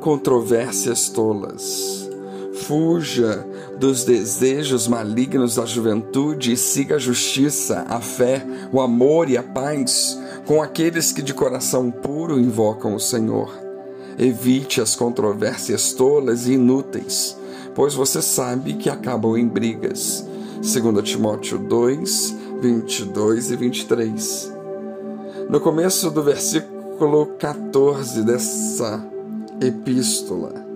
controvérsias tolas. Fuja dos desejos malignos da juventude e siga a justiça, a fé, o amor e a paz com aqueles que de coração puro invocam o Senhor. Evite as controvérsias tolas e inúteis, pois você sabe que acabam em brigas. 2 Timóteo 2, 22 e 23. No começo do versículo 14 dessa epístola,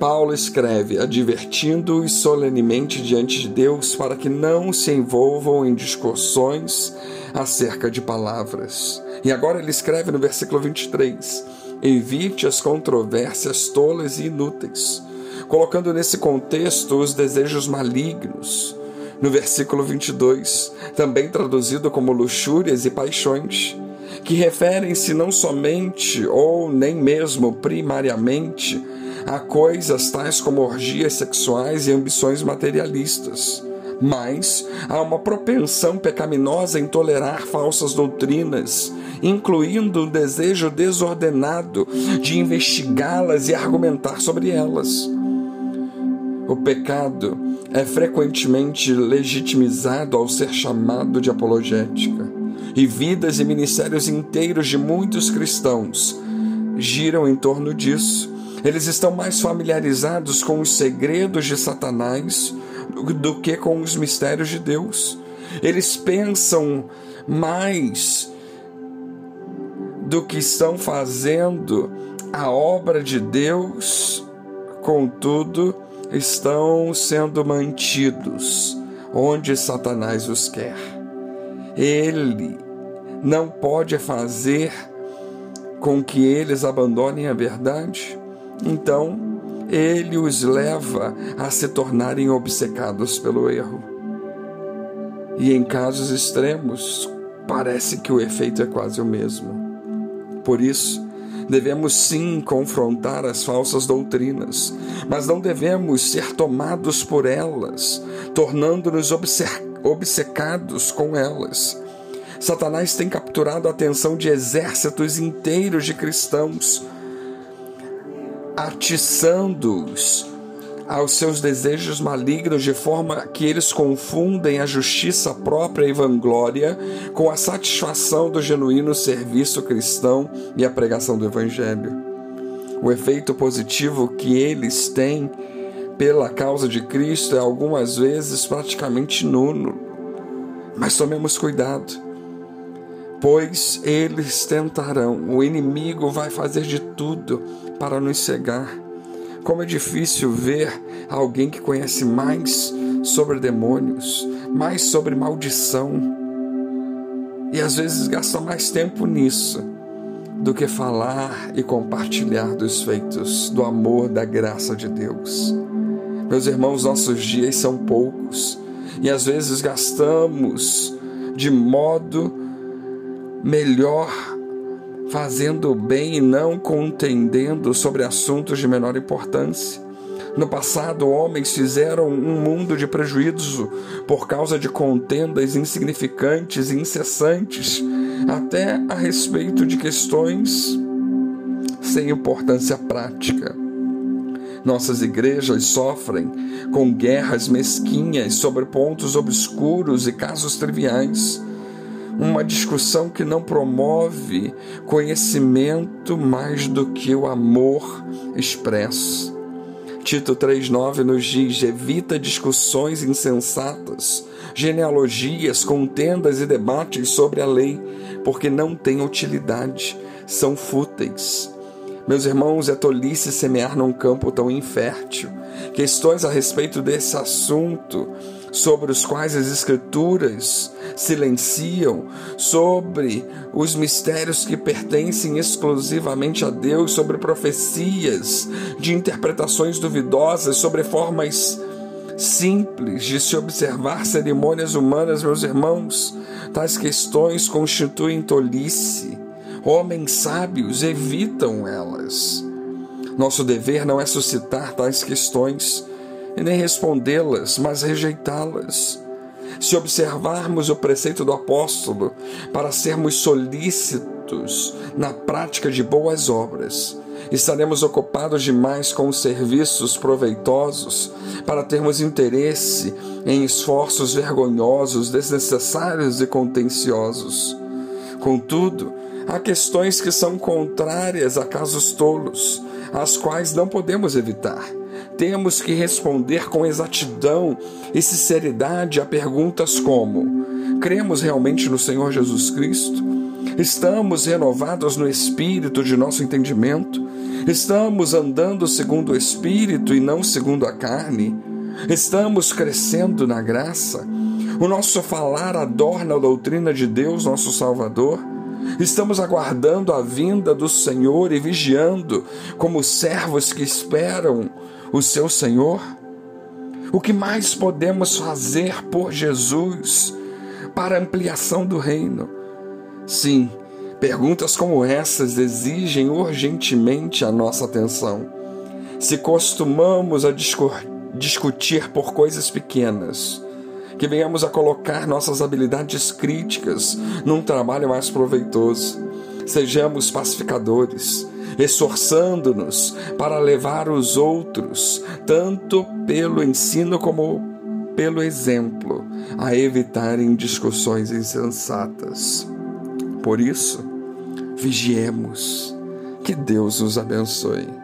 Paulo escreve, advertindo-os solenemente diante de Deus para que não se envolvam em discussões acerca de palavras. E agora ele escreve no versículo 23: Evite as controvérsias tolas e inúteis, colocando nesse contexto os desejos malignos. No versículo 22, também traduzido como luxúrias e paixões, que referem-se não somente ou nem mesmo primariamente a coisas tais como orgias sexuais e ambições materialistas mas há uma propensão pecaminosa em tolerar falsas doutrinas, incluindo o desejo desordenado de investigá-las e argumentar sobre elas. O pecado é frequentemente legitimizado ao ser chamado de apologética, e vidas e ministérios inteiros de muitos cristãos giram em torno disso. Eles estão mais familiarizados com os segredos de Satanás do que com os mistérios de Deus. Eles pensam mais do que estão fazendo a obra de Deus, contudo, estão sendo mantidos onde Satanás os quer. Ele não pode fazer com que eles abandonem a verdade. Então, ele os leva a se tornarem obcecados pelo erro. E em casos extremos, parece que o efeito é quase o mesmo. Por isso, devemos sim confrontar as falsas doutrinas, mas não devemos ser tomados por elas, tornando-nos obcecados com elas. Satanás tem capturado a atenção de exércitos inteiros de cristãos atiçando-os aos seus desejos malignos, de forma que eles confundem a justiça própria e vanglória com a satisfação do genuíno serviço cristão e a pregação do Evangelho. O efeito positivo que eles têm pela causa de Cristo é algumas vezes praticamente nulo. Mas tomemos cuidado, pois eles tentarão, o inimigo vai fazer de tudo para nos cegar. Como é difícil ver alguém que conhece mais sobre demônios, mais sobre maldição, e às vezes gasta mais tempo nisso do que falar e compartilhar dos feitos, do amor, da graça de Deus. Meus irmãos, nossos dias são poucos e às vezes gastamos de modo melhor fazendo o bem e não contendendo sobre assuntos de menor importância. No passado, homens fizeram um mundo de prejuízo por causa de contendas insignificantes e incessantes, até a respeito de questões sem importância prática. Nossas igrejas sofrem com guerras mesquinhas sobre pontos obscuros e casos triviais uma discussão que não promove conhecimento mais do que o amor expresso. Tito 3,9 nos diz: evita discussões insensatas, genealogias, contendas e debates sobre a lei, porque não têm utilidade, são fúteis. Meus irmãos, é tolice semear num campo tão infértil. Questões a respeito desse assunto sobre os quais as Escrituras silenciam, sobre os mistérios que pertencem exclusivamente a Deus, sobre profecias de interpretações duvidosas, sobre formas simples de se observar cerimônias humanas, meus irmãos. Tais questões constituem tolice. Homens sábios evitam elas. Nosso dever não é suscitar tais questões e nem respondê-las, mas rejeitá-las. Se observarmos o preceito do apóstolo para sermos solícitos na prática de boas obras, estaremos ocupados demais com serviços proveitosos para termos interesse em esforços vergonhosos, desnecessários e contenciosos. Contudo, há questões que são contrárias a casos tolos, as quais não podemos evitar. Temos que responder com exatidão e sinceridade a perguntas como: cremos realmente no Senhor Jesus Cristo? Estamos renovados no espírito de nosso entendimento? Estamos andando segundo o espírito e não segundo a carne? Estamos crescendo na graça? O nosso falar adorna a doutrina de Deus, nosso Salvador? Estamos aguardando a vinda do Senhor e vigiando como servos que esperam o seu Senhor? O que mais podemos fazer por Jesus para ampliação do reino? Sim, perguntas como essas exigem urgentemente a nossa atenção. Se costumamos a discutir por coisas pequenas, que venhamos a colocar nossas habilidades críticas num trabalho mais proveitoso. Sejamos pacificadores, esforçando-nos para levar os outros, tanto pelo ensino como pelo exemplo, a evitarem discussões insensatas. Por isso, vigiemos. Que Deus nos abençoe.